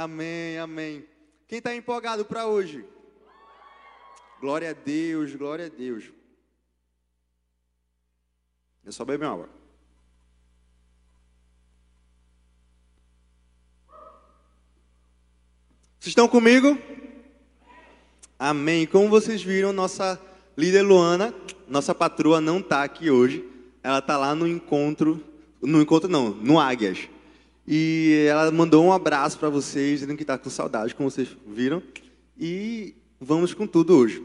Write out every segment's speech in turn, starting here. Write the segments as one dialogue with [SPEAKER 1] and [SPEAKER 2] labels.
[SPEAKER 1] Amém, amém. Quem está empolgado para hoje? Glória a Deus, glória a Deus. Eu só bebo água. Vocês estão comigo? Amém. Como vocês viram, nossa líder Luana, nossa patroa, não está aqui hoje. Ela está lá no encontro, no encontro não, no Águias. E ela mandou um abraço para vocês, dizendo que está com saudade, como vocês viram. E vamos com tudo hoje.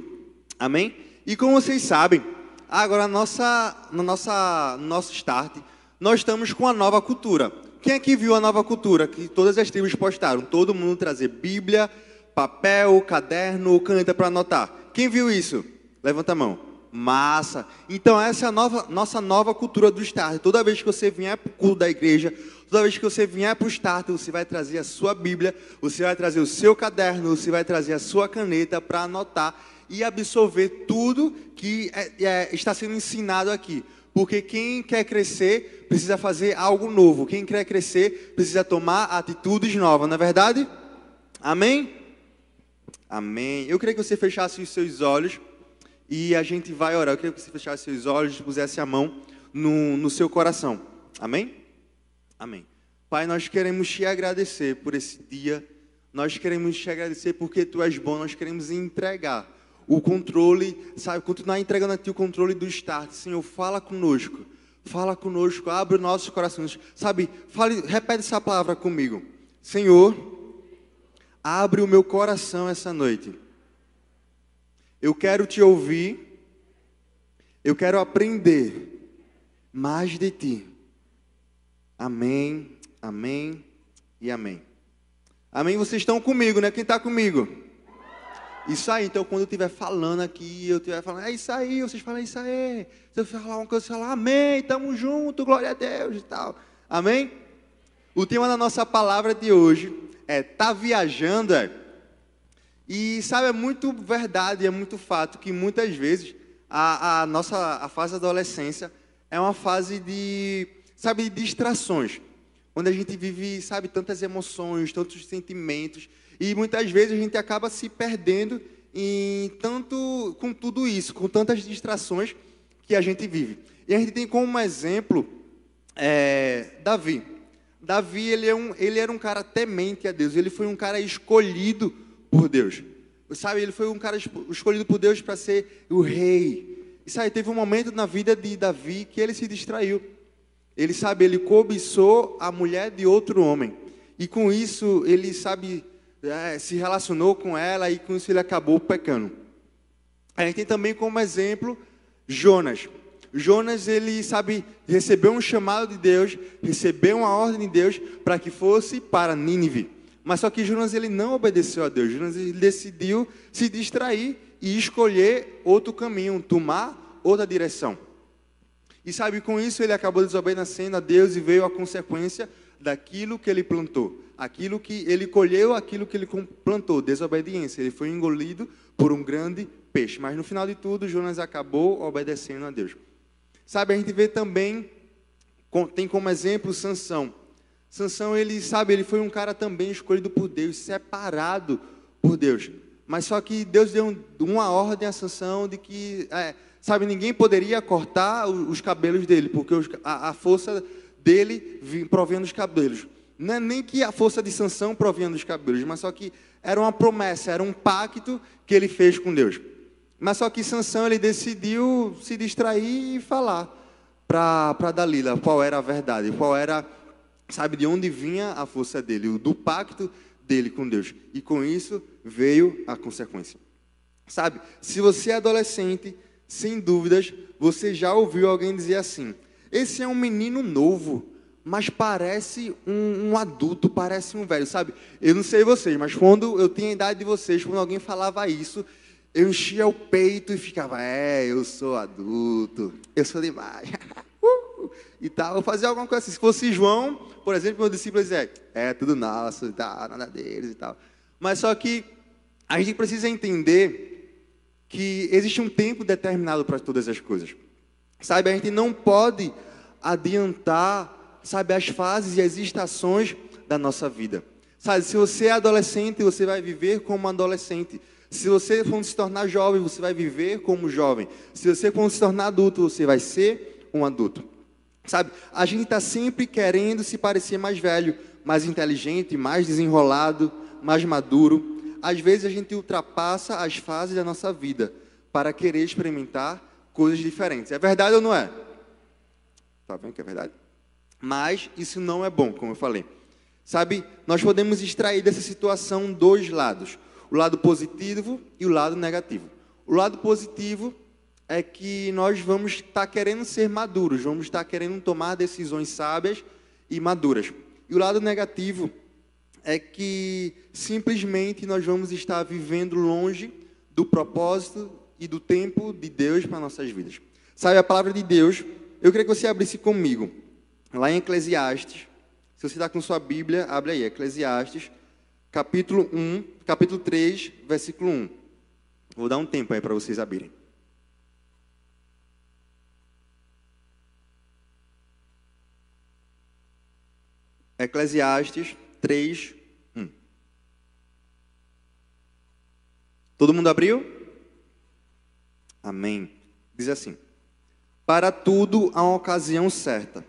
[SPEAKER 1] Amém? E como vocês sabem, agora nossa, no nossa, no nosso start, nós estamos com a nova cultura. Quem aqui viu a nova cultura que todas as tribos postaram? Todo mundo trazer Bíblia, papel, caderno, caneta para anotar. Quem viu isso? Levanta a mão. Massa. Então essa é a nova, nossa nova cultura do start. Toda vez que você vier para o culto da igreja, toda vez que você vier para o start, você vai trazer a sua Bíblia, você vai trazer o seu caderno, você vai trazer a sua caneta para anotar e absorver tudo que é, é, está sendo ensinado aqui. Porque quem quer crescer precisa fazer algo novo. Quem quer crescer precisa tomar atitudes novas, não é verdade? Amém? Amém. Eu queria que você fechasse os seus olhos e a gente vai orar. Eu queria que você fechasse os seus olhos e pusesse a mão no, no seu coração. Amém? Amém. Pai, nós queremos te agradecer por esse dia. Nós queremos te agradecer porque tu és bom. Nós queremos entregar o controle, sabe, continuar entregando a Ti o controle do start. Senhor, fala conosco, fala conosco, abre os nossos corações. Sabe, fale, repete essa palavra comigo. Senhor, abre o meu coração essa noite. Eu quero te ouvir, eu quero aprender mais de Ti. Amém, amém e amém. Amém? Vocês estão comigo, né? Quem está comigo? Isso aí, então quando eu estiver falando aqui, eu estiver falando, é isso aí, vocês falam, é isso aí. Se eu falar uma coisa, você fala, amém, estamos juntos, glória a Deus e tal. Amém? O tema da nossa palavra de hoje é tá viajando, é? E sabe, é muito verdade, é muito fato que muitas vezes a, a nossa a fase da adolescência é uma fase de, sabe, distrações. Onde a gente vive, sabe, tantas emoções, tantos sentimentos e muitas vezes a gente acaba se perdendo em tanto com tudo isso, com tantas distrações que a gente vive. E a gente tem como exemplo é, Davi. Davi ele, é um, ele era um cara temente a Deus. Ele foi um cara escolhido por Deus. Sabe, ele foi um cara escolhido por Deus para ser o rei. E sabe, teve um momento na vida de Davi que ele se distraiu. Ele sabe, ele cobiçou a mulher de outro homem. E com isso, ele sabe, é, se relacionou com ela e com isso ele acabou pecando. A gente tem também como exemplo Jonas. Jonas, ele sabe, recebeu um chamado de Deus, recebeu uma ordem de Deus para que fosse para Nínive. Mas só que Jonas ele não obedeceu a Deus. Jonas ele decidiu se distrair e escolher outro caminho, tomar outra direção. E sabe, com isso ele acabou desobedecendo a Deus e veio a consequência daquilo que ele plantou aquilo que ele colheu, aquilo que ele plantou, desobediência. Ele foi engolido por um grande peixe. Mas no final de tudo, Jonas acabou obedecendo a Deus. Sabe, a gente vê também, tem como exemplo Sansão. Sansão, ele sabe, ele foi um cara também escolhido por Deus, separado por Deus. Mas só que Deus deu uma ordem a Sansão de que, é, sabe, ninguém poderia cortar os cabelos dele, porque a, força dele provém dos cabelos. Não é nem que a força de sanção provinha dos cabelos, mas só que era uma promessa, era um pacto que ele fez com Deus. Mas só que Sansão ele decidiu se distrair e falar para Dalila qual era a verdade, qual era, sabe, de onde vinha a força dele, do pacto dele com Deus. E com isso veio a consequência. Sabe, se você é adolescente, sem dúvidas, você já ouviu alguém dizer assim: esse é um menino novo, mas parece um, um, adulto, parece um velho, sabe? Eu não sei vocês, mas quando eu tinha a idade de vocês, quando alguém falava isso, eu enchia o peito e ficava, é, eu sou adulto, eu sou demais. uh, e tal, eu fazia alguma coisa assim. Se fosse João, por exemplo, meu discípulo dizia, é, tudo nosso, tá, nada deles e tal. Mas só que a gente precisa entender que existe um tempo determinado para todas as coisas. Sabe, a gente não pode adiantar sabe, as fases e as estações da nossa vida. Sabe, se você é adolescente, você vai viver como adolescente. Se você for se tornar jovem, você vai viver como jovem. Se você for se tornar adulto, você vai ser um adulto. Sabe, a gente está sempre querendo se parecer mais velho, mais inteligente, mais desenrolado, mais maduro. Às vezes a gente ultrapassa as fases da nossa vida para querer experimentar coisas diferentes. É verdade ou não é? Tá vendo que é verdade? Mas isso não é bom, como eu falei. Sabe, nós podemos extrair dessa situação dois lados: o lado positivo e o lado negativo. O lado positivo é que nós vamos estar querendo ser maduros, vamos estar querendo tomar decisões sábias e maduras. E o lado negativo é que simplesmente nós vamos estar vivendo longe do propósito e do tempo de Deus para nossas vidas. Sabe, a palavra de Deus, eu queria que você abrisse comigo, lá em Eclesiastes. Se você está com sua Bíblia, abre aí, Eclesiastes, capítulo 1, capítulo 3, versículo 1. Vou dar um tempo aí para vocês abrirem. Eclesiastes 3, 1. Todo mundo abriu? Amém. Diz assim: Para tudo há uma ocasião certa,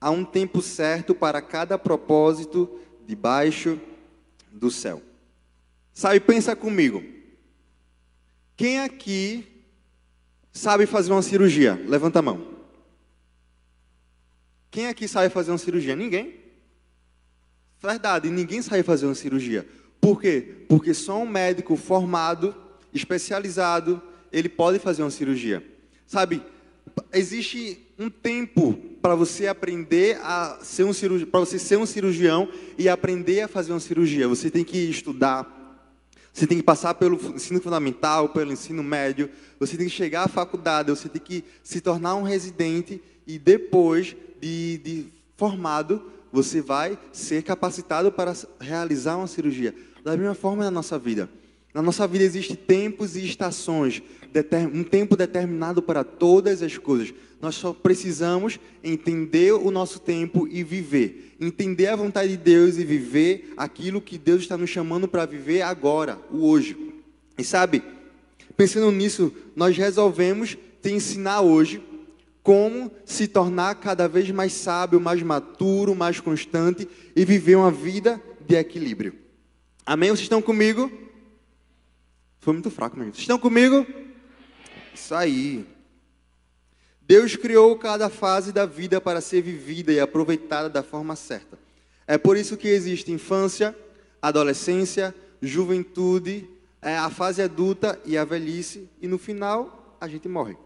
[SPEAKER 1] há um tempo certo para cada propósito debaixo do céu. Sabe, pensa comigo. Quem aqui sabe fazer uma cirurgia? Levanta a mão. Quem aqui sabe fazer uma cirurgia? Ninguém. Verdade, ninguém sabe fazer uma cirurgia. Por quê? Porque só um médico formado, especializado, ele pode fazer uma cirurgia. Sabe, existe um tempo para você aprender a ser um cirurgião, para você ser um cirurgião e aprender a fazer uma cirurgia. Você tem que estudar, você tem que passar pelo ensino fundamental, pelo ensino médio, você tem que chegar à faculdade, você tem que se tornar um residente e depois de, de formado, você vai ser capacitado para realizar uma cirurgia. Da mesma forma na nossa vida. Na nossa vida existem tempos e estações, um tempo determinado para todas as coisas. Nós só precisamos entender o nosso tempo e viver. Entender a vontade de Deus e viver aquilo que Deus está nos chamando para viver agora, o hoje. E sabe, pensando nisso, nós resolvemos te ensinar hoje como se tornar cada vez mais sábio, mais maturo, mais constante e viver uma vida de equilíbrio. Amém? Vocês estão comigo? Foi muito fraco, meu. Vocês estão comigo? Isso aí. Deus criou cada fase da vida para ser vivida e aproveitada da forma certa. É por isso que existe infância, adolescência, juventude, é, a fase adulta e a velhice, e no final a gente morre.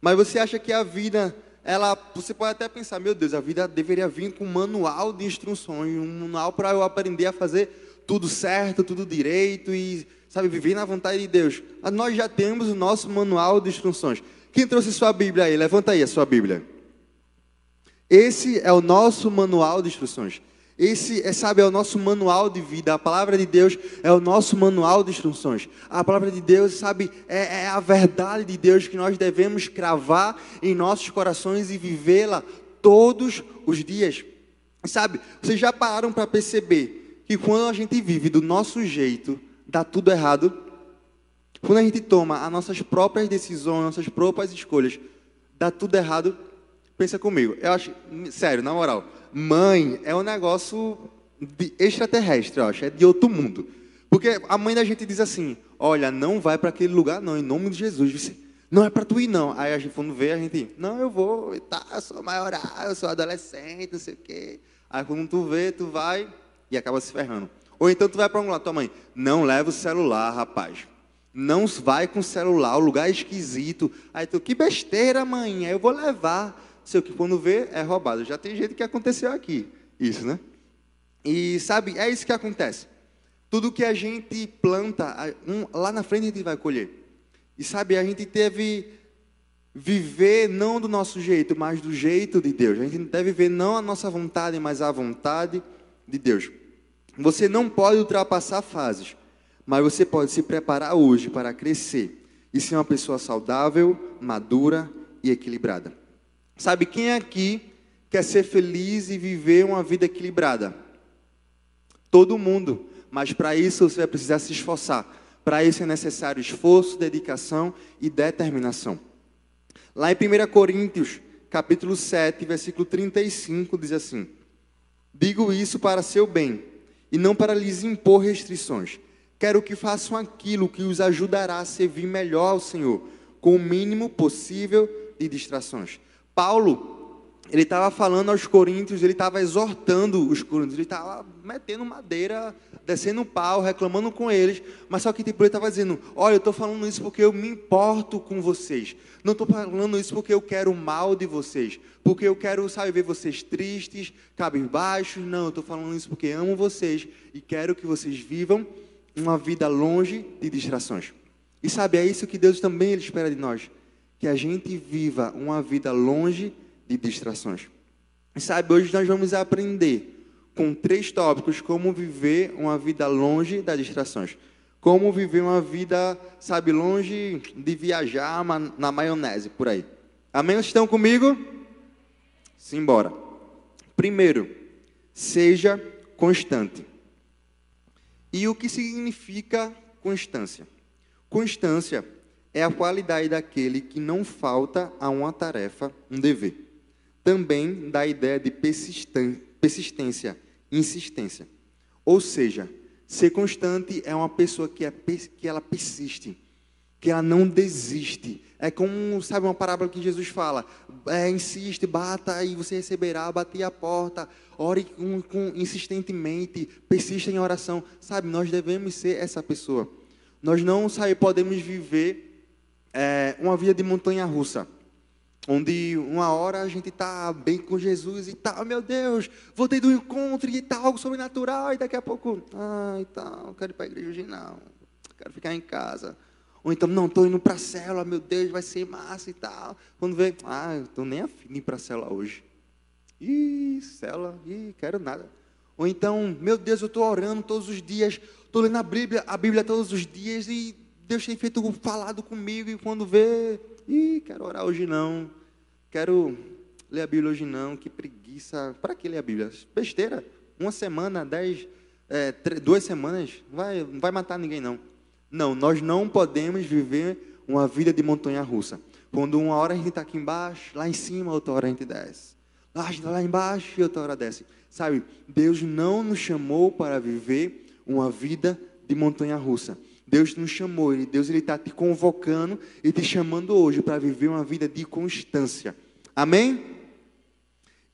[SPEAKER 1] Mas você acha que a vida, ela, você pode até pensar, meu Deus, a vida deveria vir com um manual de instruções, um manual para eu aprender a fazer tudo certo, tudo direito e, sabe, viver na vontade de Deus. Mas nós já temos o nosso manual de instruções. Quem trouxe sua Bíblia aí? Levanta aí a sua Bíblia. Esse é o nosso manual de instruções. Esse, é, sabe, é o nosso manual de vida. A palavra de Deus é o nosso manual de instruções. A palavra de Deus, sabe, é, é a verdade de Deus que nós devemos cravar em nossos corações e vivê-la todos os dias. Sabe, vocês já pararam para perceber que quando a gente vive do nosso jeito, dá tudo errado? Quando a gente toma as nossas próprias decisões, nossas próprias escolhas, dá tudo errado? Pensa comigo. Eu acho, sério, na moral mãe é um negócio extraterrestre, eu acho, é de outro mundo. Porque a mãe da gente diz assim: olha, não vai para aquele lugar, não, em nome de Jesus. Não é para tu ir, não. Aí a gente, quando vê, a gente, não, eu vou, tá, eu sou maioral, eu sou adolescente, não sei o quê. Aí quando tu vê, tu vai e acaba se ferrando. Ou então tu vai para um lugar, tua mãe, não leva o celular, rapaz. Não vai com o celular, o lugar é esquisito. Aí tu, que besteira, mãe, eu vou levar sei o que, quando vê, é roubado. Já tem jeito que aconteceu aqui, isso, né? E sabe, é isso que acontece. Tudo que a gente planta, um, lá na frente a gente vai colher. E sabe, a gente deve viver não do nosso jeito, mas do jeito de Deus. A gente deve viver não a nossa vontade, mas a vontade de Deus. Você não pode ultrapassar fases, mas você pode se preparar hoje para crescer e ser uma pessoa saudável, madura e equilibrada. Sabe, quem aqui quer ser feliz e viver uma vida equilibrada? Todo mundo. Mas para isso você vai precisar se esforçar. Para isso é necessário esforço, dedicação e determinação. Lá em 1 Coríntios, capítulo 7, versículo 35, diz assim: Digo isso para seu bem, e não para lhes impor restrições. Quero que façam aquilo que os ajudará a servir melhor ao Senhor, com o mínimo possível de distrações. Paulo ele estava falando aos coríntios, ele estava exortando os coríntios, ele estava metendo madeira, descendo pau, reclamando com eles, mas só que tipo, ele estava dizendo: Olha, eu estou falando isso porque eu me importo com vocês, não estou falando isso porque eu quero o mal de vocês, porque eu quero, sabe, ver vocês tristes, cabisbaixos, não, eu estou falando isso porque amo vocês e quero que vocês vivam uma vida longe de distrações. E sabe, é isso que Deus também espera de nós, que a gente viva uma vida longe de distrações. E sabe, hoje nós vamos aprender com três tópicos como viver uma vida longe das distrações. Como viver uma vida, sabe, longe de viajar na maionese, por aí. Amém? Vocês estão comigo? Simbora. Primeiro, seja constante. E o que significa constância? Constância é a qualidade daquele que não falta a uma tarefa, um dever também dá a ideia de persistência, insistência. Ou seja, ser constante é uma pessoa que, é, que ela persiste, que ela não desiste. É como, sabe, uma parábola que Jesus fala: é, insiste, bata e você receberá, bate a porta, ore com, com, insistentemente, persista em oração. Sabe, nós devemos ser essa pessoa. Nós não sabe, podemos viver é, uma vida de montanha russa onde uma hora a gente está bem com Jesus e tal, meu Deus, voltei do encontro e tal, algo sobrenatural, e daqui a pouco, ah, e tal, quero ir para a igreja hoje não, quero ficar em casa. Ou então, não, estou indo para a célula, meu Deus, vai ser massa e tal. Quando vê, ah, estou nem afim de ir para a célula hoje. Ih, célula, ih, quero nada. Ou então, meu Deus, eu estou orando todos os dias, estou lendo a Bíblia, a Bíblia todos os dias e Deus tem feito falado comigo e quando vê, Ih, quero orar hoje não. Quero ler a Bíblia hoje não. Que preguiça. Para que ler a Bíblia? Besteira. Uma semana, dez, é, três, duas semanas, não vai, não vai matar ninguém não. Não, nós não podemos viver uma vida de montanha russa. Quando uma hora a gente está aqui embaixo, lá em cima, outra hora a gente desce. Lá, a gente está lá embaixo e outra hora desce. Sabe, Deus não nos chamou para viver uma vida de montanha russa. Deus nos chamou, Deus está te convocando e te chamando hoje para viver uma vida de constância. Amém?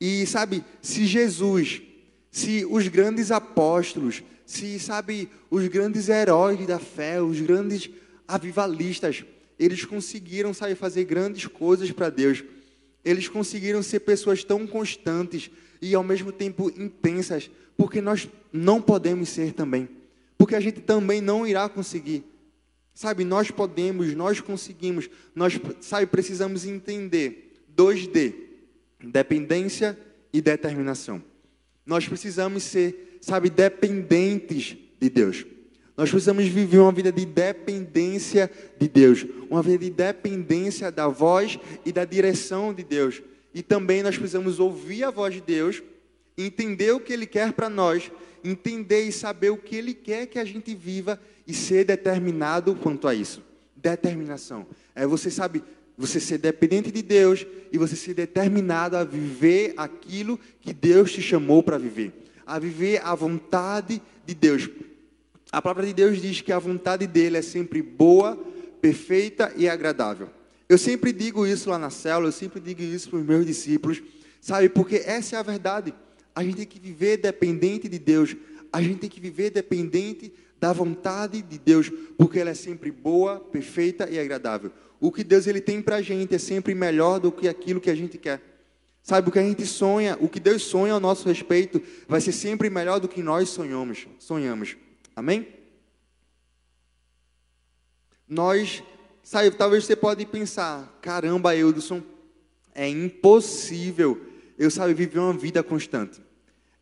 [SPEAKER 1] E sabe, se Jesus, se os grandes apóstolos, se sabe, os grandes heróis da fé, os grandes avivalistas, eles conseguiram, sabe, fazer grandes coisas para Deus. Eles conseguiram ser pessoas tão constantes e ao mesmo tempo intensas, porque nós não podemos ser também porque a gente também não irá conseguir. Sabe, nós podemos, nós conseguimos, nós, sabe, precisamos entender 2D, dependência e determinação. Nós precisamos ser, sabe, dependentes de Deus. Nós precisamos viver uma vida de dependência de Deus, uma vida de dependência da voz e da direção de Deus. E também nós precisamos ouvir a voz de Deus, entender o que Ele quer para nós entender e saber o que Ele quer que a gente viva e ser determinado quanto a isso. Determinação. É você sabe, você ser dependente de Deus e você ser determinado a viver aquilo que Deus te chamou para viver, a viver a vontade de Deus. A palavra de Deus diz que a vontade dele é sempre boa, perfeita e agradável. Eu sempre digo isso lá na célula, eu sempre digo isso para os meus discípulos, sabe? Porque essa é a verdade. A gente tem que viver dependente de Deus. A gente tem que viver dependente da vontade de Deus, porque ela é sempre boa, perfeita e agradável. O que Deus ele tem para a gente é sempre melhor do que aquilo que a gente quer. Sabe, o que a gente sonha, o que Deus sonha ao nosso respeito, vai ser sempre melhor do que nós sonhamos. sonhamos. Amém? Nós, sabe, talvez você pode pensar, caramba, Eudson, é impossível eu, sabe, viver uma vida constante.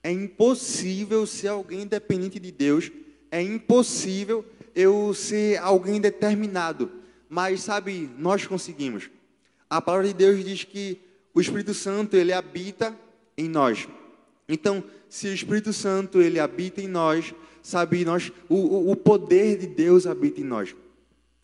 [SPEAKER 1] É impossível ser alguém dependente de Deus. É impossível eu ser alguém determinado. Mas, sabe, nós conseguimos. A palavra de Deus diz que o Espírito Santo, ele habita em nós. Então, se o Espírito Santo ele habita em nós, sabe, nós o, o poder de Deus habita em nós.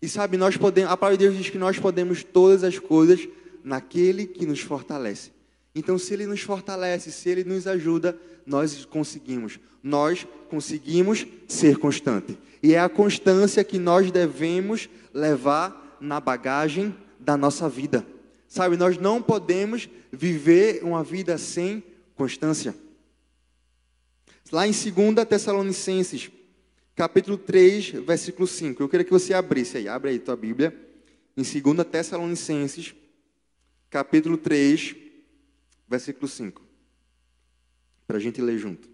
[SPEAKER 1] E sabe, nós podemos, a palavra de Deus diz que nós podemos todas as coisas naquele que nos fortalece. Então, se ele nos fortalece, se ele nos ajuda, nós conseguimos. Nós conseguimos ser constante. E é a constância que nós devemos levar na bagagem da nossa vida. Sabe, nós não podemos viver uma vida sem constância. Lá em 2 Tessalonicenses, capítulo 3, versículo 5. Eu queria que você abrisse aí, abre aí tua Bíblia. Em 2 Tessalonicenses, capítulo 3, versículo 5. Para a gente ler junto.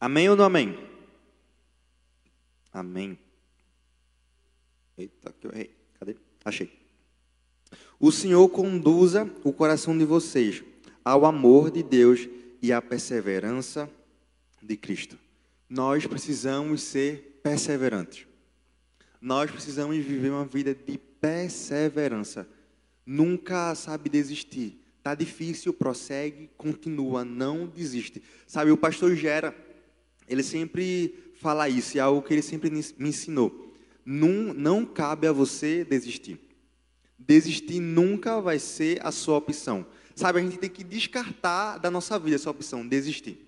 [SPEAKER 1] Amém ou não amém? Amém. Eita, que eu errei. Cadê? Achei. O Senhor conduza o coração de vocês ao amor de Deus e à perseverança de Cristo. Nós precisamos ser perseverantes. Nós precisamos viver uma vida de perseverança. Nunca sabe desistir. Tá difícil, prossegue, continua, não desiste. Sabe, o pastor Gera, ele sempre fala isso, é algo que ele sempre me ensinou. Não, não cabe a você desistir. Desistir nunca vai ser a sua opção. Sabe, a gente tem que descartar da nossa vida essa opção, desistir.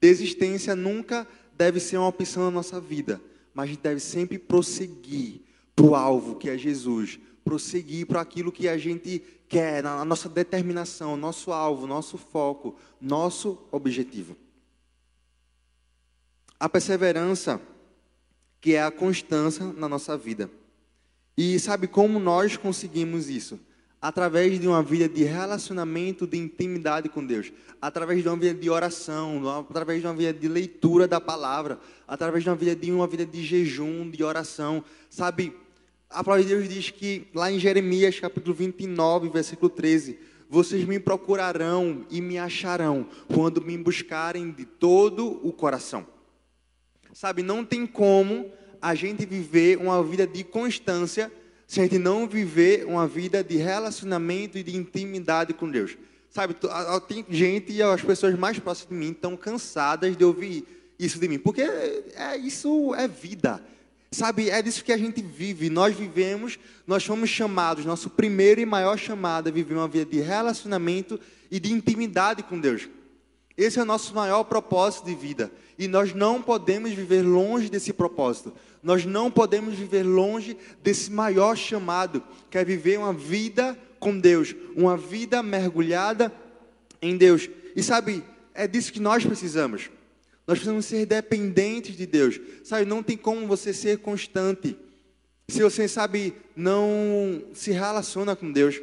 [SPEAKER 1] Desistência nunca deve ser uma opção na nossa vida, mas a gente deve sempre prosseguir para o alvo que é Jesus, prosseguir para aquilo que a gente quer, na nossa determinação, nosso alvo, nosso foco, nosso objetivo. A perseverança, que é a constância na nossa vida. E sabe como nós conseguimos isso? Através de uma vida de relacionamento, de intimidade com Deus, através de uma vida de oração, através de uma vida de leitura da palavra, através de uma vida de uma vida de jejum, de oração. Sabe, a palavra de Deus diz que lá em Jeremias, capítulo 29, versículo 13, vocês me procurarão e me acharão quando me buscarem de todo o coração. Sabe, não tem como a gente viver uma vida de constância se a gente não viver uma vida de relacionamento e de intimidade com Deus. Sabe, tem gente e as pessoas mais próximas de mim estão cansadas de ouvir isso de mim, porque é, isso é vida. Sabe, é disso que a gente vive. Nós vivemos, nós fomos chamados, nosso primeiro e maior chamado é viver uma vida de relacionamento e de intimidade com Deus. Esse é o nosso maior propósito de vida. E nós não podemos viver longe desse propósito. Nós não podemos viver longe desse maior chamado, que é viver uma vida com Deus, uma vida mergulhada em Deus. E sabe, é disso que nós precisamos. Nós precisamos ser dependentes de Deus. Sabe, não tem como você ser constante se você sabe não se relaciona com Deus.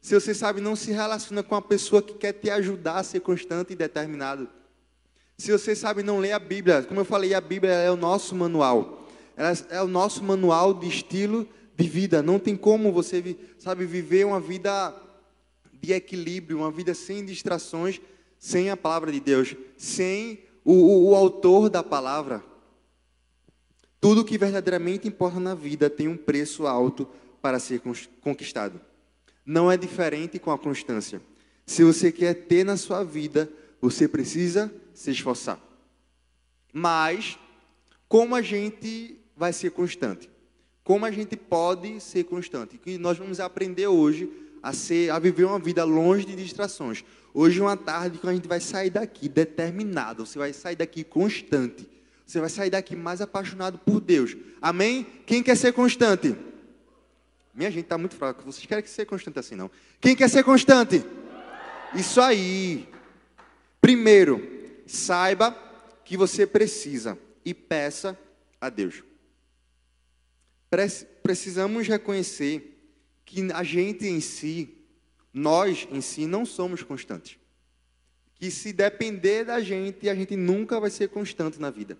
[SPEAKER 1] Se você sabe, não se relaciona com a pessoa que quer te ajudar a ser constante e determinado. Se você sabe, não lê a Bíblia. Como eu falei, a Bíblia é o nosso manual. Ela é o nosso manual de estilo de vida. Não tem como você, sabe, viver uma vida de equilíbrio, uma vida sem distrações, sem a palavra de Deus, sem o, o, o autor da palavra. Tudo que verdadeiramente importa na vida tem um preço alto para ser conquistado. Não é diferente com a constância. Se você quer ter na sua vida, você precisa se esforçar. Mas, como a gente vai ser constante? Como a gente pode ser constante? Que nós vamos aprender hoje a ser, a viver uma vida longe de distrações. Hoje é uma tarde que a gente vai sair daqui determinado. Você vai sair daqui constante. Você vai sair daqui mais apaixonado por Deus. Amém? Quem quer ser constante? Minha gente está muito fraca. Vocês querem ser constante assim, não? Quem quer ser constante? Isso aí. Primeiro, saiba que você precisa e peça a Deus. Precisamos reconhecer que a gente em si, nós em si, não somos constantes. Que se depender da gente, a gente nunca vai ser constante na vida.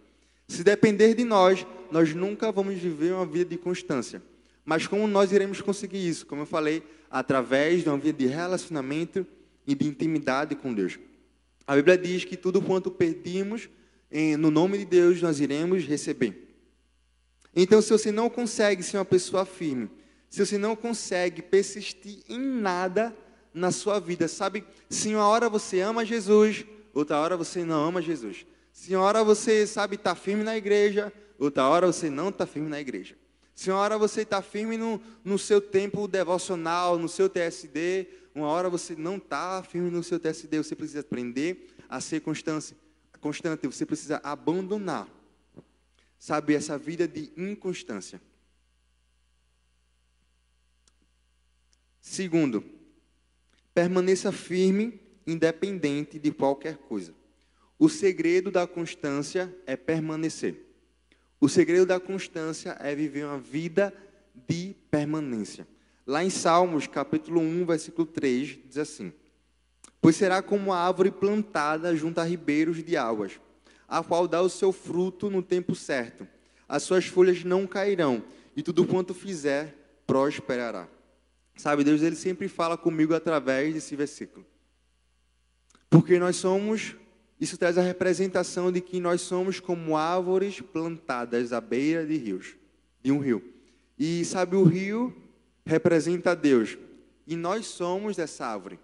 [SPEAKER 1] Se depender de nós, nós nunca vamos viver uma vida de constância. Mas como nós iremos conseguir isso? Como eu falei, através de uma vida de relacionamento e de intimidade com Deus. A Bíblia diz que tudo quanto pedimos no nome de Deus nós iremos receber. Então, se você não consegue ser uma pessoa firme, se você não consegue persistir em nada na sua vida, sabe? Se uma hora você ama Jesus, outra hora você não ama Jesus. Se uma hora você, sabe, está firme na igreja, outra hora você não está firme na igreja. Se uma hora você está firme no, no seu tempo devocional, no seu TSD, uma hora você não está firme no seu TSD, você precisa aprender a ser constante, constante, você precisa abandonar, sabe, essa vida de inconstância. Segundo, permaneça firme, independente de qualquer coisa. O segredo da constância é permanecer. O segredo da constância é viver uma vida de permanência. Lá em Salmos, capítulo 1, versículo 3, diz assim: Pois será como a árvore plantada junto a ribeiros de águas, a qual dá o seu fruto no tempo certo. As suas folhas não cairão, e tudo quanto fizer prosperará. Sabe, Deus ele sempre fala comigo através desse versículo. Porque nós somos isso traz a representação de que nós somos como árvores plantadas à beira de rios, de um rio. E sabe, o rio representa Deus. E nós somos dessa árvore.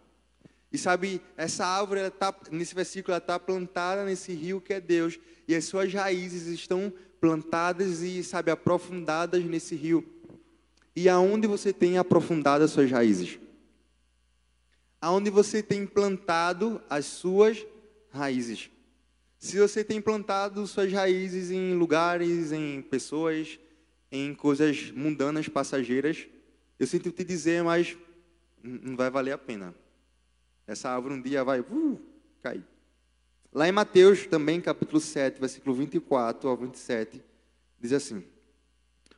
[SPEAKER 1] E sabe, essa árvore, ela tá, nesse versículo, ela está plantada nesse rio que é Deus. E as suas raízes estão plantadas e, sabe, aprofundadas nesse rio. E aonde você tem aprofundado as suas raízes? Aonde você tem plantado as suas raízes. Se você tem plantado suas raízes em lugares, em pessoas, em coisas mundanas, passageiras, eu sinto te dizer, mas não vai valer a pena. Essa árvore um dia vai uh, cair. Lá em Mateus, também, capítulo 7, versículo 24 ao 27, diz assim: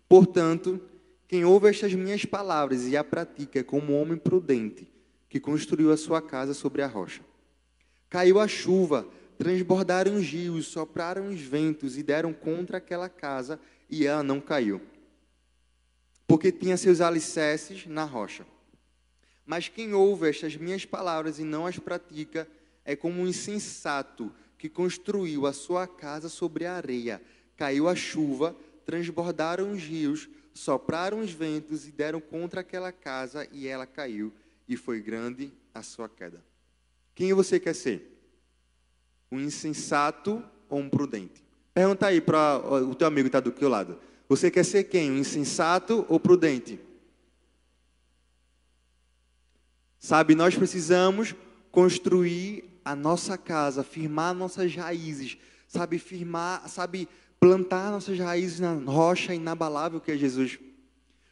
[SPEAKER 1] Portanto, quem ouve estas minhas palavras e a pratica é como um homem prudente que construiu a sua casa sobre a rocha. Caiu a chuva, transbordaram os rios, sopraram os ventos e deram contra aquela casa, e ela não caiu, porque tinha seus alicerces na rocha. Mas quem ouve estas minhas palavras e não as pratica é como um insensato que construiu a sua casa sobre a areia. Caiu a chuva, transbordaram os rios, sopraram os ventos e deram contra aquela casa, e ela caiu, e foi grande a sua queda. Quem você quer ser? Um insensato ou um prudente? Pergunta aí para o teu amigo que está do teu lado. Você quer ser quem? Um insensato ou prudente? Sabe, nós precisamos construir a nossa casa, firmar nossas raízes, sabe, firmar, sabe, plantar nossas raízes na rocha inabalável que é Jesus.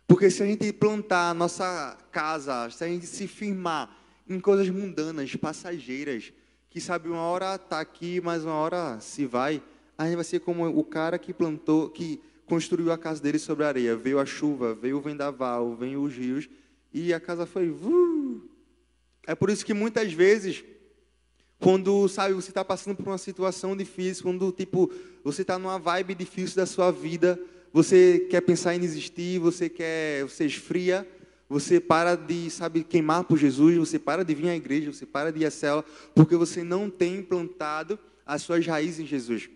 [SPEAKER 1] Porque se a gente plantar a nossa casa, se a gente se firmar em coisas mundanas, passageiras, que sabe uma hora está aqui, mas uma hora se vai, a gente vai ser como o cara que plantou, que construiu a casa dele sobre a areia. Veio a chuva, veio o vendaval, veio os rios e a casa foi. Uh! É por isso que muitas vezes, quando sabe você está passando por uma situação difícil, quando tipo você está numa vibe difícil da sua vida, você quer pensar em desistir, você quer, você esfria você para de, sabe, queimar por Jesus, você para de vir à igreja, você para de ir à cela, porque você não tem plantado as suas raízes em Jesus.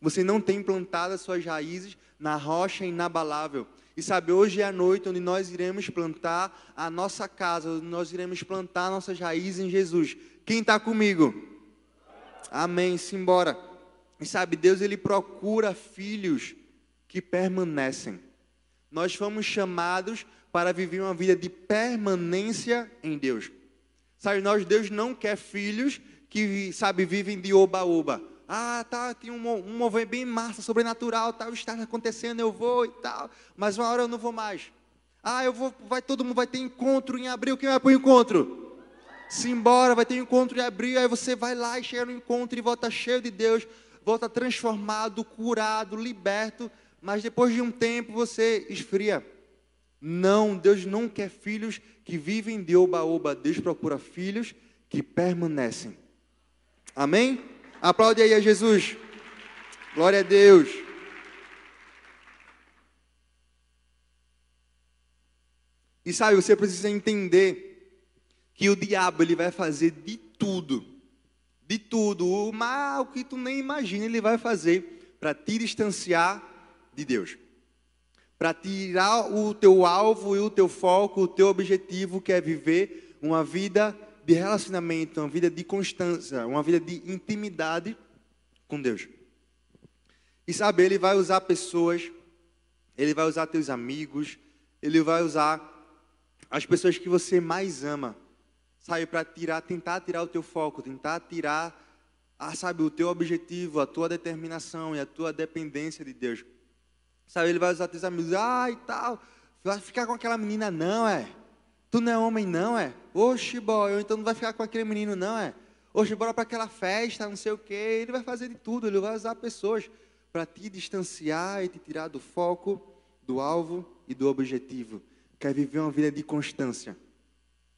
[SPEAKER 1] Você não tem plantado as suas raízes na rocha inabalável. E sabe, hoje é a noite onde nós iremos plantar a nossa casa, onde nós iremos plantar nossas raízes em Jesus. Quem está comigo? Amém. Simbora. E sabe, Deus ele procura filhos que permanecem. Nós fomos chamados para viver uma vida de permanência em Deus. Sabe, nós, Deus não quer filhos que, sabe, vivem de oba-oba. Ah, tá, tem um, um mover bem massa, sobrenatural, tal, está acontecendo, eu vou e tal, mas uma hora eu não vou mais. Ah, eu vou, vai todo mundo vai ter encontro em abril, quem vai para o encontro? Simbora, vai ter encontro em abril, aí você vai lá e chega no encontro e volta cheio de Deus, volta transformado, curado, liberto, mas depois de um tempo você esfria. Não, Deus não quer filhos que vivem de oba-oba. Deus procura filhos que permanecem. Amém? Aplaude aí a Jesus. Glória a Deus. E sabe, você precisa entender que o diabo ele vai fazer de tudo, de tudo, o mal que tu nem imagina ele vai fazer para te distanciar de Deus. para tirar o teu alvo e o teu foco, o teu objetivo, que é viver uma vida de relacionamento, uma vida de constância, uma vida de intimidade com Deus. E sabe, ele vai usar pessoas, ele vai usar teus amigos, ele vai usar as pessoas que você mais ama, sabe, para tirar, tentar tirar o teu foco, tentar tirar, ah, sabe, o teu objetivo, a tua determinação e a tua dependência de Deus. Sabe, ele vai usar teus amigos, ah, e tal, vai ficar com aquela menina não, é? Tu não é homem não, é? Oxe, boy, então não vai ficar com aquele menino não, é? Oxe, bora para aquela festa, não sei o quê. Ele vai fazer de tudo, ele vai usar pessoas para te distanciar e te tirar do foco, do alvo e do objetivo. Quer viver uma vida de constância.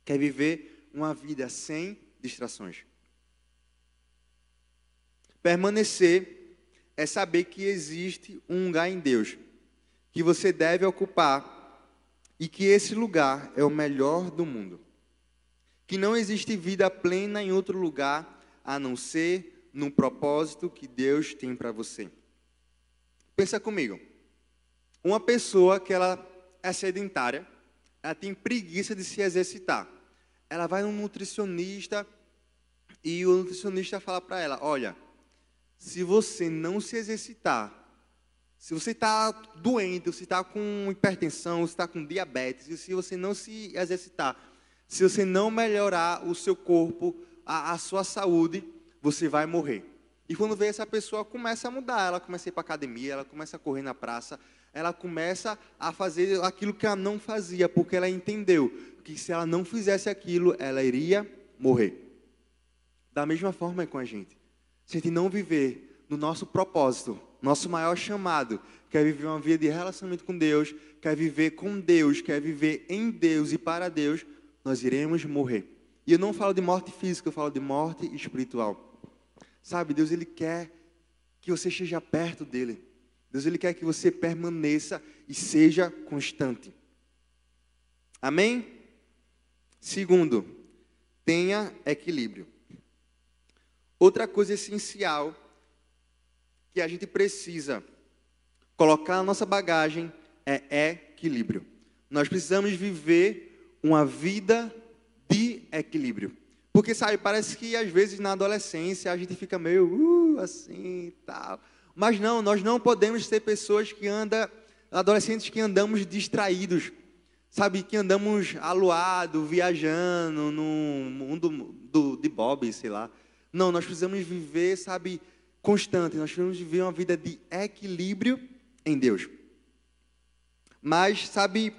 [SPEAKER 1] Quer viver uma vida sem distrações. Permanecer é saber que existe um lugar em Deus que você deve ocupar e que esse lugar é o melhor do mundo. Que não existe vida plena em outro lugar a não ser no propósito que Deus tem para você. Pensa comigo. Uma pessoa que ela é sedentária, ela tem preguiça de se exercitar. Ela vai num nutricionista e o nutricionista fala para ela: Olha, se você não se exercitar, se você está doente, se está com hipertensão, se está com diabetes, se você não se exercitar, se você não melhorar o seu corpo, a, a sua saúde, você vai morrer. E quando vê essa pessoa começa a mudar, ela começa a ir para academia, ela começa a correr na praça, ela começa a fazer aquilo que ela não fazia, porque ela entendeu que se ela não fizesse aquilo, ela iria morrer. Da mesma forma é com a gente. Se a gente não viver no nosso propósito, nosso maior chamado, quer viver uma vida de relacionamento com Deus, quer viver com Deus, quer viver em Deus e para Deus, nós iremos morrer. E eu não falo de morte física, eu falo de morte espiritual. Sabe, Deus ele quer que você esteja perto dele. Deus ele quer que você permaneça e seja constante. Amém? Segundo, tenha equilíbrio. Outra coisa essencial que a gente precisa colocar na nossa bagagem é equilíbrio. Nós precisamos viver uma vida de equilíbrio. Porque, sabe, parece que às vezes na adolescência a gente fica meio uh, assim tal. Mas não, nós não podemos ser pessoas que andam, adolescentes que andamos distraídos, sabe, que andamos aluado, viajando no mundo do, de Bob, sei lá. Não, nós precisamos viver, sabe, constante, nós precisamos viver uma vida de equilíbrio em Deus. Mas, sabe,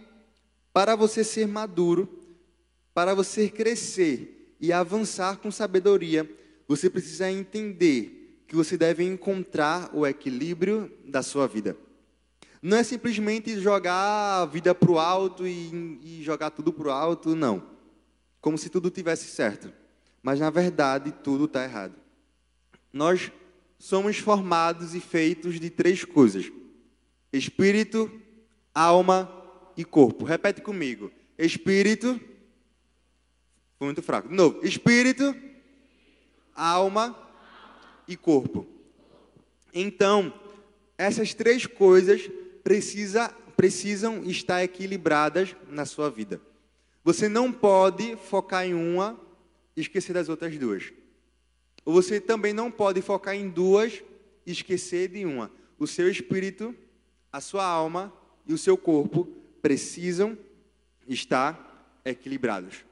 [SPEAKER 1] para você ser maduro, para você crescer, e avançar com sabedoria, você precisa entender que você deve encontrar o equilíbrio da sua vida. Não é simplesmente jogar a vida para o alto e, e jogar tudo para o alto, não. Como se tudo tivesse certo. Mas na verdade tudo está errado. Nós somos formados e feitos de três coisas: espírito, alma e corpo. Repete comigo: espírito, foi muito fraco. De novo. Espírito, alma e corpo. Então, essas três coisas precisa, precisam estar equilibradas na sua vida. Você não pode focar em uma e esquecer das outras duas. Você também não pode focar em duas e esquecer de uma. O seu espírito, a sua alma e o seu corpo precisam estar equilibrados.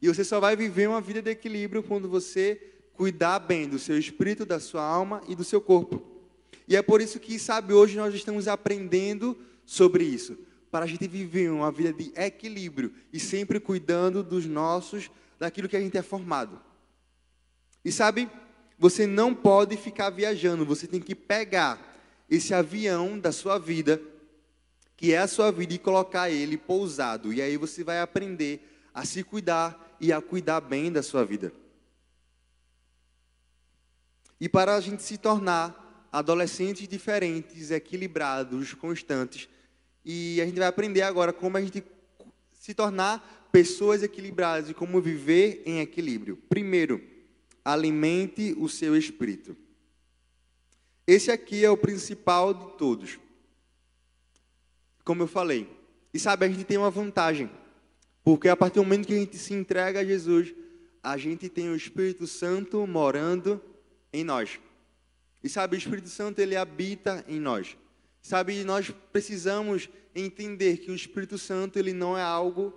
[SPEAKER 1] E você só vai viver uma vida de equilíbrio quando você cuidar bem do seu espírito, da sua alma e do seu corpo. E é por isso que, sabe, hoje nós estamos aprendendo sobre isso. Para a gente viver uma vida de equilíbrio e sempre cuidando dos nossos, daquilo que a gente é formado. E sabe, você não pode ficar viajando, você tem que pegar esse avião da sua vida, que é a sua vida, e colocar ele pousado. E aí você vai aprender a se cuidar e a cuidar bem da sua vida. E para a gente se tornar adolescentes diferentes, equilibrados, constantes, e a gente vai aprender agora como a gente se tornar pessoas equilibradas e como viver em equilíbrio. Primeiro, alimente o seu espírito. Esse aqui é o principal de todos. como eu falei. E sabe, a gente tem uma vantagem. Porque a partir do momento que a gente se entrega a Jesus, a gente tem o Espírito Santo morando em nós. E sabe, o Espírito Santo ele habita em nós. Sabe, nós precisamos entender que o Espírito Santo ele não é algo,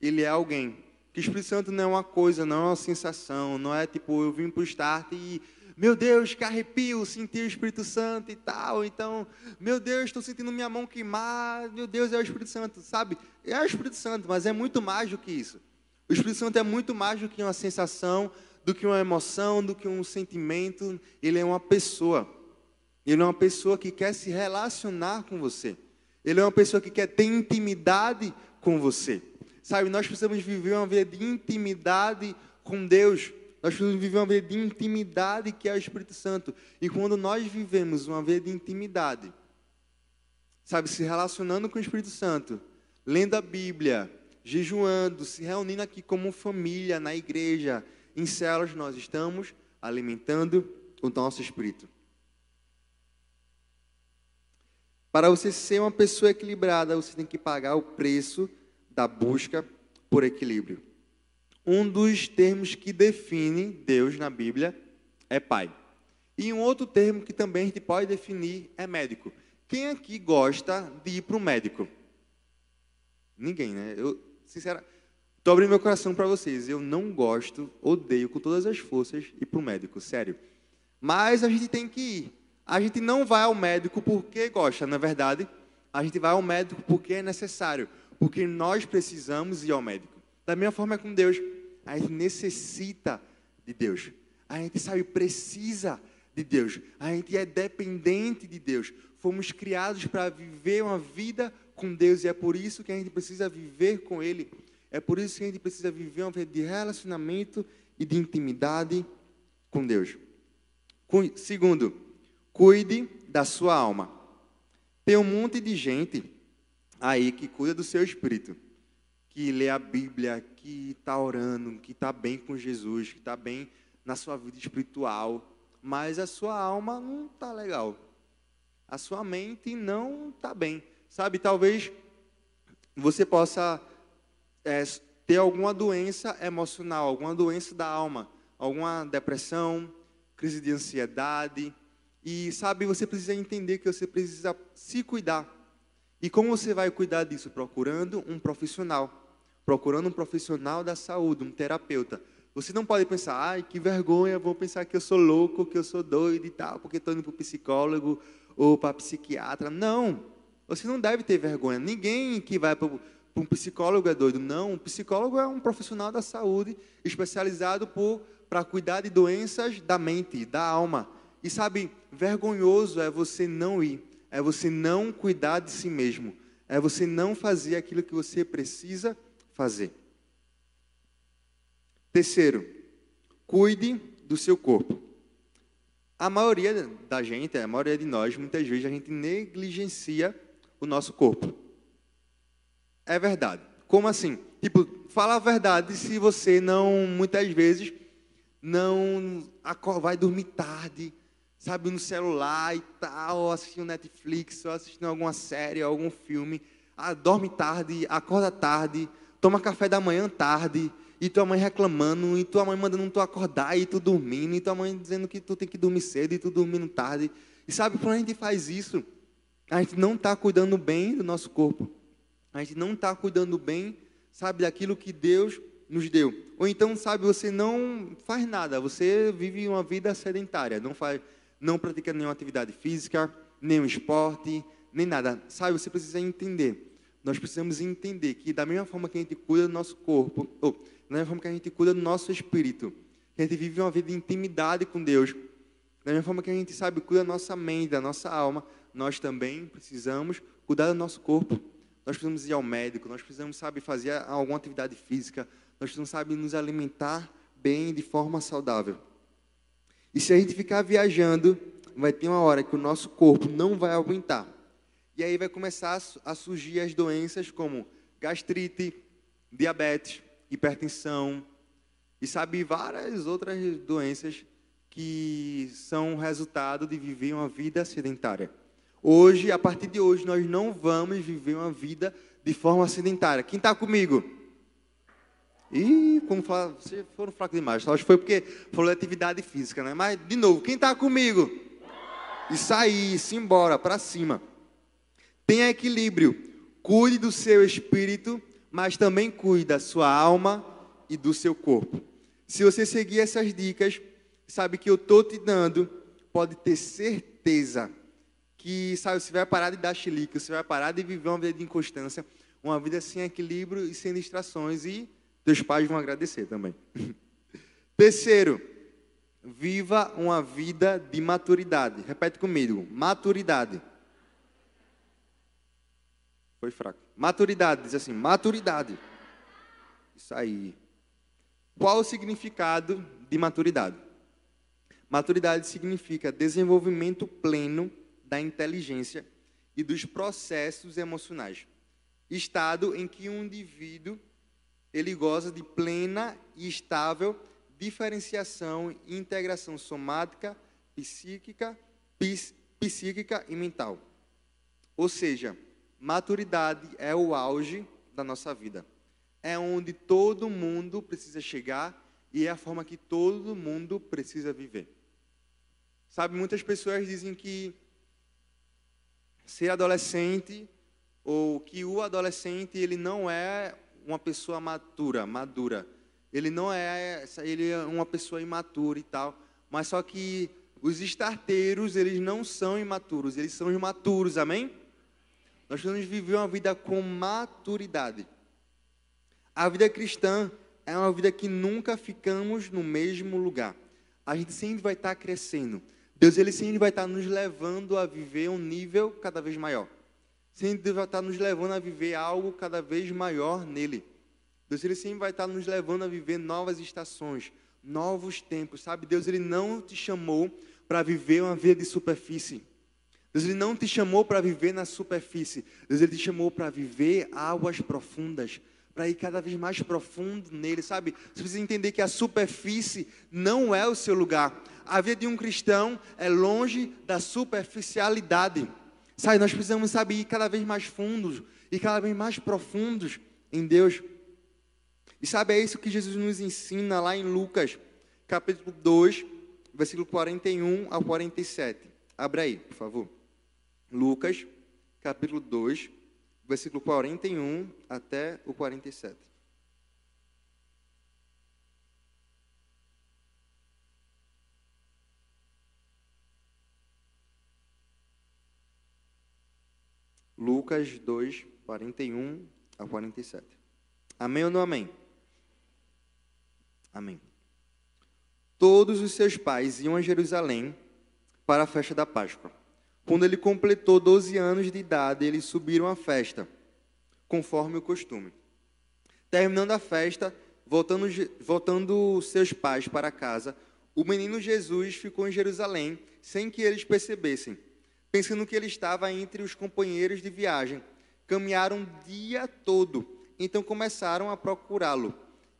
[SPEAKER 1] ele é alguém. Que o Espírito Santo não é uma coisa, não é uma sensação, não é tipo eu vim para o start e meu Deus, que arrepio, senti o Espírito Santo e tal. Então, meu Deus, estou sentindo minha mão queimar. Meu Deus, é o Espírito Santo, sabe? É o Espírito Santo, mas é muito mais do que isso. O Espírito Santo é muito mais do que uma sensação, do que uma emoção, do que um sentimento. Ele é uma pessoa. Ele é uma pessoa que quer se relacionar com você. Ele é uma pessoa que quer ter intimidade com você. Sabe, nós precisamos viver uma vida de intimidade com Deus. Nós precisamos viver uma vida de intimidade que é o Espírito Santo. E quando nós vivemos uma vida de intimidade, sabe, se relacionando com o Espírito Santo, lendo a Bíblia, jejuando, se reunindo aqui como família, na igreja, em células, nós estamos alimentando o nosso espírito. Para você ser uma pessoa equilibrada, você tem que pagar o preço da busca por equilíbrio. Um dos termos que define Deus na Bíblia é pai. E um outro termo que também a gente pode definir é médico. Quem aqui gosta de ir para o médico? Ninguém, né? Eu, sinceramente, estou abrindo meu coração para vocês. Eu não gosto, odeio com todas as forças ir para o médico, sério. Mas a gente tem que ir. A gente não vai ao médico porque gosta, na verdade. A gente vai ao médico porque é necessário. Porque nós precisamos ir ao médico. Da mesma forma com Deus. A gente necessita de Deus. A gente sabe, precisa de Deus. A gente é dependente de Deus. Fomos criados para viver uma vida com Deus e é por isso que a gente precisa viver com Ele. É por isso que a gente precisa viver uma vida de relacionamento e de intimidade com Deus. Segundo, cuide da sua alma. Tem um monte de gente aí que cuida do seu espírito que lê a Bíblia, que está orando, que está bem com Jesus, que está bem na sua vida espiritual, mas a sua alma não está legal. A sua mente não está bem. Sabe, talvez você possa é, ter alguma doença emocional, alguma doença da alma, alguma depressão, crise de ansiedade. E sabe, você precisa entender que você precisa se cuidar. E como você vai cuidar disso? Procurando um profissional procurando um profissional da saúde, um terapeuta. Você não pode pensar, ai, que vergonha, vão pensar que eu sou louco, que eu sou doido e tal, porque estou indo para o psicólogo ou para psiquiatra. Não, você não deve ter vergonha. Ninguém que vai para um psicólogo é doido. Não, um psicólogo é um profissional da saúde especializado para cuidar de doenças da mente, da alma. E sabe, vergonhoso é você não ir, é você não cuidar de si mesmo, é você não fazer aquilo que você precisa fazer. Terceiro, cuide do seu corpo. A maioria da gente, a maioria de nós, muitas vezes a gente negligencia o nosso corpo. É verdade. Como assim? Tipo, fala a verdade se você não, muitas vezes, não vai dormir tarde, sabe, no celular e tal, assistindo Netflix, ou assistindo alguma série, algum filme, ah, dorme tarde, acorda tarde, toma café da manhã tarde, e tua mãe reclamando, e tua mãe mandando tu acordar, e tu dormindo, e tua mãe dizendo que tu tem que dormir cedo, e tu dormindo tarde. E sabe, quando a gente faz isso, a gente não está cuidando bem do nosso corpo. A gente não está cuidando bem, sabe, daquilo que Deus nos deu. Ou então, sabe, você não faz nada, você vive uma vida sedentária, não faz, não pratica nenhuma atividade física, nenhum esporte, nem nada. Sabe, você precisa entender nós precisamos entender que da mesma forma que a gente cuida do nosso corpo, ou da mesma forma que a gente cuida do nosso espírito, que a gente vive uma vida de intimidade com Deus, da mesma forma que a gente sabe cuida da nossa mente, da nossa alma, nós também precisamos cuidar do nosso corpo. Nós precisamos ir ao médico, nós precisamos sabe fazer alguma atividade física, nós precisamos sabe nos alimentar bem de forma saudável. E se a gente ficar viajando, vai ter uma hora que o nosso corpo não vai aguentar. E aí vai começar a surgir as doenças como gastrite, diabetes, hipertensão e sabe várias outras doenças que são resultado de viver uma vida sedentária. Hoje, a partir de hoje, nós não vamos viver uma vida de forma sedentária. Quem está comigo? Ih, como fala, vocês foram fracos demais. Acho que foi porque falou de atividade física, né? Mas, de novo, quem está comigo? Isso aí, simbora, para cima. Tenha equilíbrio. Cuide do seu espírito, mas também cuide da sua alma e do seu corpo. Se você seguir essas dicas, sabe que eu estou te dando, pode ter certeza que sabe, você vai parar de dar chilique, você vai parar de viver uma vida de inconstância, uma vida sem equilíbrio e sem distrações, e teus pais vão agradecer também. Terceiro, viva uma vida de maturidade. Repete comigo, maturidade. Foi fraco. Maturidade, diz assim, maturidade. Isso aí. Qual o significado de maturidade? Maturidade significa desenvolvimento pleno da inteligência e dos processos emocionais. Estado em que um indivíduo ele goza de plena e estável diferenciação e integração somática, psíquica, psíquica e mental. Ou seja, maturidade é o auge da nossa vida. É onde todo mundo precisa chegar e é a forma que todo mundo precisa viver. Sabe, muitas pessoas dizem que ser adolescente ou que o adolescente ele não é uma pessoa madura, madura. Ele não é, ele é uma pessoa imatura e tal, mas só que os estarteiros, eles não são imaturos, eles são imaturos, amém? Nós precisamos viver uma vida com maturidade. A vida cristã é uma vida que nunca ficamos no mesmo lugar. A gente sempre vai estar crescendo. Deus ele sempre vai estar nos levando a viver um nível cada vez maior. Sempre vai estar nos levando a viver algo cada vez maior nele. Deus ele sempre vai estar nos levando a viver novas estações, novos tempos, sabe? Deus ele não te chamou para viver uma vida de superfície. Deus ele não te chamou para viver na superfície. Deus ele te chamou para viver águas profundas, para ir cada vez mais profundo nele, sabe? Você precisa entender que a superfície não é o seu lugar. A vida de um cristão é longe da superficialidade. Sabe, nós precisamos, sabe, ir cada vez mais fundos e cada vez mais profundos em Deus. E sabe, é isso que Jesus nos ensina lá em Lucas, capítulo 2, versículo 41 ao 47. Abra aí, por favor. Lucas, capítulo 2, versículo 41 até o 47. Lucas 2, 41 a 47. Amém ou não amém? Amém. Todos os seus pais iam a Jerusalém para a festa da Páscoa. Quando ele completou 12 anos de idade, eles subiram à festa, conforme o costume. Terminando a festa, voltando, voltando seus pais para casa, o menino Jesus ficou em Jerusalém, sem que eles percebessem, pensando que ele estava entre os companheiros de viagem. Caminharam o dia todo, então começaram a procurá-lo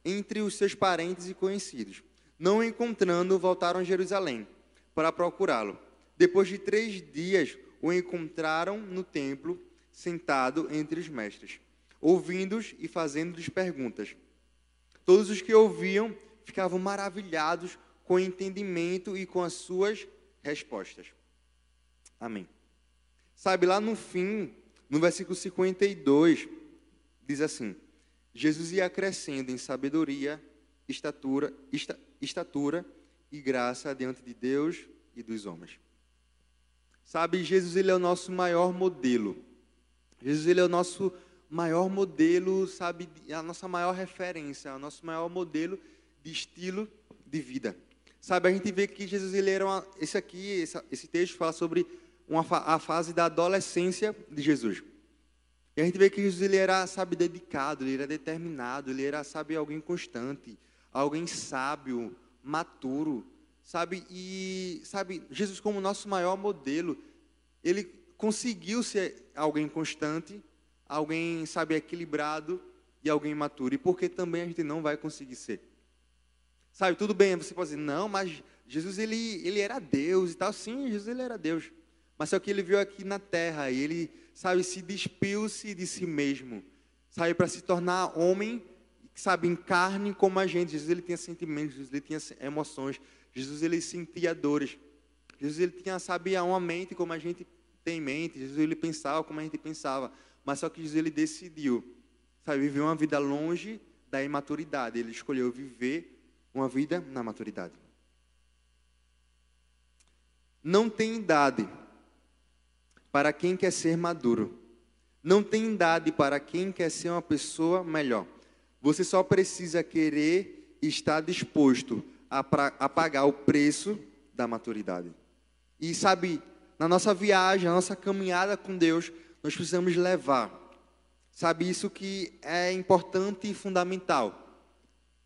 [SPEAKER 1] entre os seus parentes e conhecidos. Não encontrando, voltaram a Jerusalém para procurá-lo. Depois de três dias, o encontraram no templo, sentado entre os mestres, ouvindo-os e fazendo-lhes perguntas. Todos os que ouviam ficavam maravilhados com o entendimento e com as suas respostas. Amém. Sabe, lá no fim, no versículo 52, diz assim: Jesus ia crescendo em sabedoria, estatura, esta, estatura e graça diante de Deus e dos homens. Sabe, Jesus ele é o nosso maior modelo. Jesus ele é o nosso maior modelo, sabe, a nossa maior referência, o nosso maior modelo de estilo de vida. Sabe, a gente vê que Jesus ele era uma, esse aqui, esse, esse texto fala sobre uma, a fase da adolescência de Jesus. E a gente vê que Jesus ele era, sabe, dedicado, ele era determinado, ele era, sabe, alguém constante, alguém sábio, maturo, sabe? E, sabe, Jesus como nosso maior modelo, ele conseguiu ser alguém constante, alguém, sabe, equilibrado e alguém maturo. E porque também a gente não vai conseguir ser. Sabe, tudo bem, você pode dizer, não, mas Jesus, ele, ele era Deus e tal. Sim, Jesus, ele era Deus. Mas só que ele veio aqui na terra e ele, sabe, se despiu-se de si mesmo, sabe, para se tornar homem, sabe, em carne como a gente. Jesus ele tinha sentimentos, Jesus ele tinha emoções, Jesus ele sentia dores. Jesus ele tinha, sabe, uma mente como a gente tem mente. Jesus ele pensava como a gente pensava. Mas só que Jesus ele decidiu, sabe, viver uma vida longe da imaturidade. Ele escolheu viver uma vida na maturidade. Não tem idade para quem quer ser maduro. Não tem idade para quem quer ser uma pessoa melhor. Você só precisa querer e estar disposto a, pra, a pagar o preço da maturidade. E sabe, na nossa viagem, na nossa caminhada com Deus, nós precisamos levar, sabe, isso que é importante e fundamental,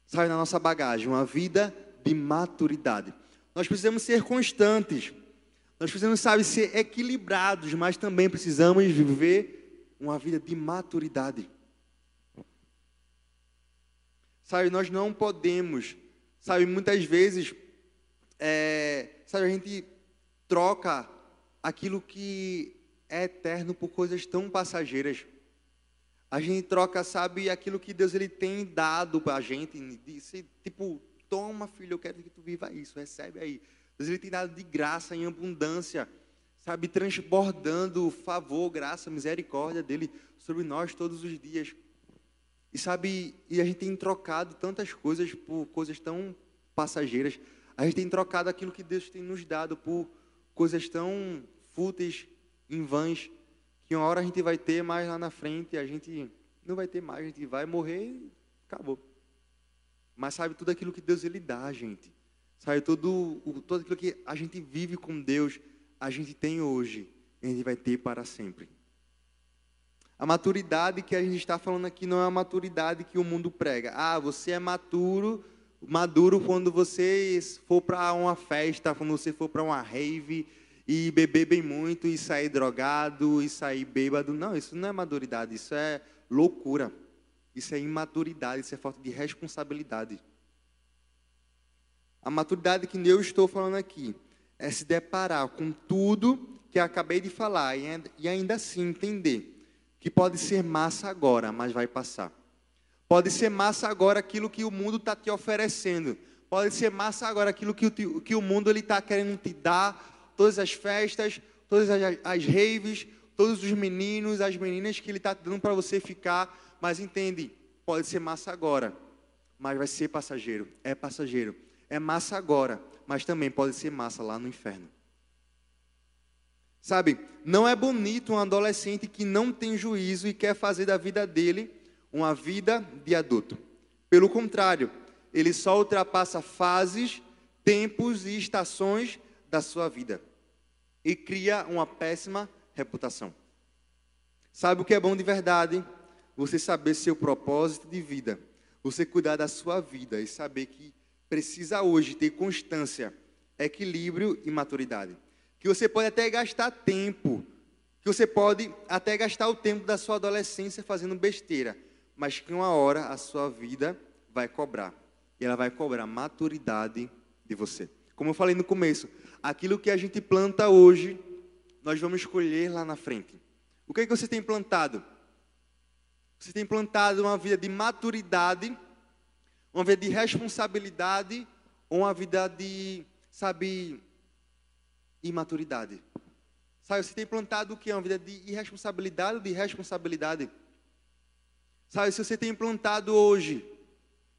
[SPEAKER 1] sabe, na nossa bagagem, uma vida de maturidade. Nós precisamos ser constantes, nós precisamos, sabe, ser equilibrados, mas também precisamos viver uma vida de maturidade. Sabe, nós não podemos, sabe, muitas vezes, é, sabe, a gente troca aquilo que é eterno por coisas tão passageiras. A gente troca, sabe, aquilo que Deus ele tem dado para a gente. Disse, tipo, toma, filho, eu quero que tu viva isso, recebe aí. Deus ele tem dado de graça, em abundância, sabe, transbordando favor, graça, misericórdia dele sobre nós todos os dias. E sabe, e a gente tem trocado tantas coisas por coisas tão passageiras. A gente tem trocado aquilo que Deus tem nos dado por coisas tão fúteis, em vãs, que uma hora a gente vai ter, mas lá na frente a gente não vai ter mais, a gente vai morrer acabou. Mas sabe tudo aquilo que Deus ele dá gente. Sabe, tudo, tudo aquilo que a gente vive com Deus, a gente tem hoje, a gente vai ter para sempre. A maturidade que a gente está falando aqui não é a maturidade que o mundo prega. Ah, você é maturo, maduro quando você for para uma festa, quando você for para uma rave e beber bem muito e sair drogado e sair bêbado. Não, isso não é maturidade, isso é loucura. Isso é imaturidade, isso é falta de responsabilidade. A maturidade que eu estou falando aqui é se deparar com tudo que acabei de falar e ainda assim entender que pode ser massa agora, mas vai passar. Pode ser massa agora aquilo que o mundo está te oferecendo. Pode ser massa agora aquilo que o, que o mundo está querendo te dar. Todas as festas, todas as, as raves, todos os meninos, as meninas que ele está dando para você ficar. Mas entende, pode ser massa agora, mas vai ser passageiro. É passageiro é massa agora, mas também pode ser massa lá no inferno. Sabe, não é bonito um adolescente que não tem juízo e quer fazer da vida dele uma vida de adulto. Pelo contrário, ele só ultrapassa fases, tempos e estações da sua vida e cria uma péssima reputação. Sabe o que é bom de verdade? Você saber seu propósito de vida, você cuidar da sua vida e saber que precisa hoje ter constância, equilíbrio e maturidade. Que você pode até gastar tempo, que você pode até gastar o tempo da sua adolescência fazendo besteira, mas que uma hora a sua vida vai cobrar. E ela vai cobrar maturidade de você. Como eu falei no começo, aquilo que a gente planta hoje, nós vamos colher lá na frente. O que, é que você tem plantado? Você tem plantado uma vida de maturidade uma vida de responsabilidade ou uma vida de, sabe, imaturidade. Sabe, você tem plantado o que? Uma vida de irresponsabilidade ou de responsabilidade? Sabe, se você tem plantado hoje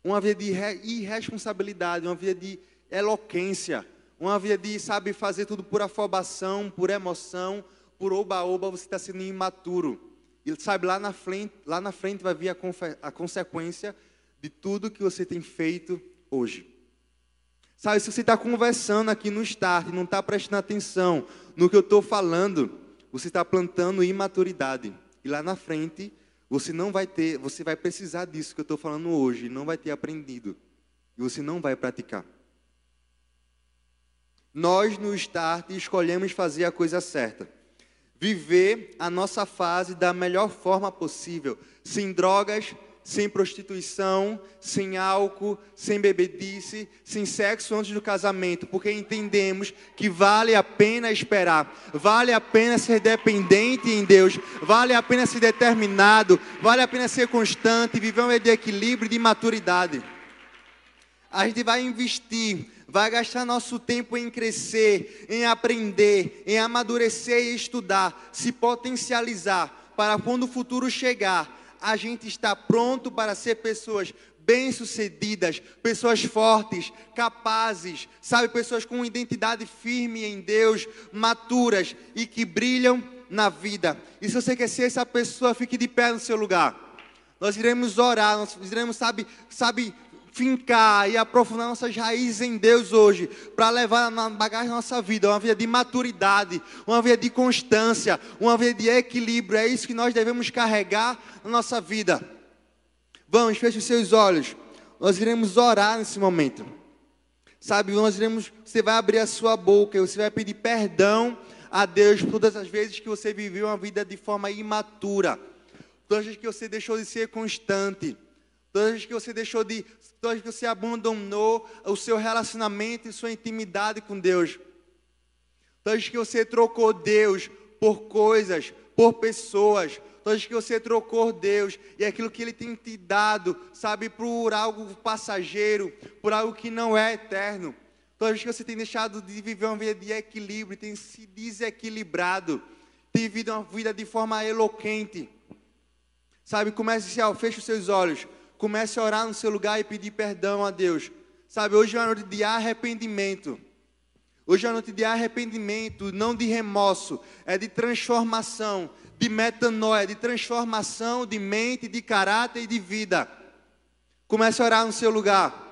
[SPEAKER 1] uma vida de irresponsabilidade, uma vida de eloquência, uma vida de, sabe, fazer tudo por afobação, por emoção, por oba-oba, você está sendo imaturo. E sabe, lá na frente, lá na frente vai vir a, a consequência de tudo que você tem feito hoje. Sabe, se você está conversando aqui no start, não está prestando atenção no que eu estou falando, você está plantando imaturidade. E lá na frente, você não vai ter, você vai precisar disso que eu estou falando hoje, não vai ter aprendido. E você não vai praticar. Nós no start escolhemos fazer a coisa certa. Viver a nossa fase da melhor forma possível, sem drogas, sem prostituição, sem álcool, sem bebedice, sem sexo antes do casamento, porque entendemos que vale a pena esperar, vale a pena ser dependente em Deus, vale a pena ser determinado, vale a pena ser constante, viver um de equilíbrio e de maturidade. A gente vai investir, vai gastar nosso tempo em crescer, em aprender, em amadurecer e estudar, se potencializar, para quando o futuro chegar, a gente está pronto para ser pessoas bem-sucedidas, pessoas fortes, capazes, sabe, pessoas com identidade firme em Deus, maturas e que brilham na vida. E se você quer ser essa pessoa, fique de pé no seu lugar. Nós iremos orar, nós iremos, sabe, sabe, fincar e aprofundar nossas raízes em Deus hoje, para levar na bagagem nossa vida, uma vida de maturidade, uma vida de constância, uma vida de equilíbrio. É isso que nós devemos carregar na nossa vida. Vamos, feche os seus olhos. Nós iremos orar nesse momento. Sabe, nós iremos, você vai abrir a sua boca e você vai pedir perdão a Deus por todas as vezes que você viveu uma vida de forma imatura. Todas as vezes que você deixou de ser constante todas as vezes que você deixou de, todas as vezes que você abandonou o seu relacionamento e sua intimidade com Deus, todas as vezes que você trocou Deus por coisas, por pessoas, todas as vezes que você trocou Deus e aquilo que Ele tem te dado, sabe, por algo passageiro, por algo que não é eterno. Todas as vezes que você tem deixado de viver uma vida de equilíbrio, tem se desequilibrado, tem vivido uma vida de forma eloquente. Sabe, comece a, feche os seus olhos. Comece a orar no seu lugar e pedir perdão a Deus. Sabe, hoje é uma noite de arrependimento. Hoje é uma noite de arrependimento, não de remorso, é de transformação, de metanoia, de transformação de mente, de caráter e de vida. Comece a orar no seu lugar.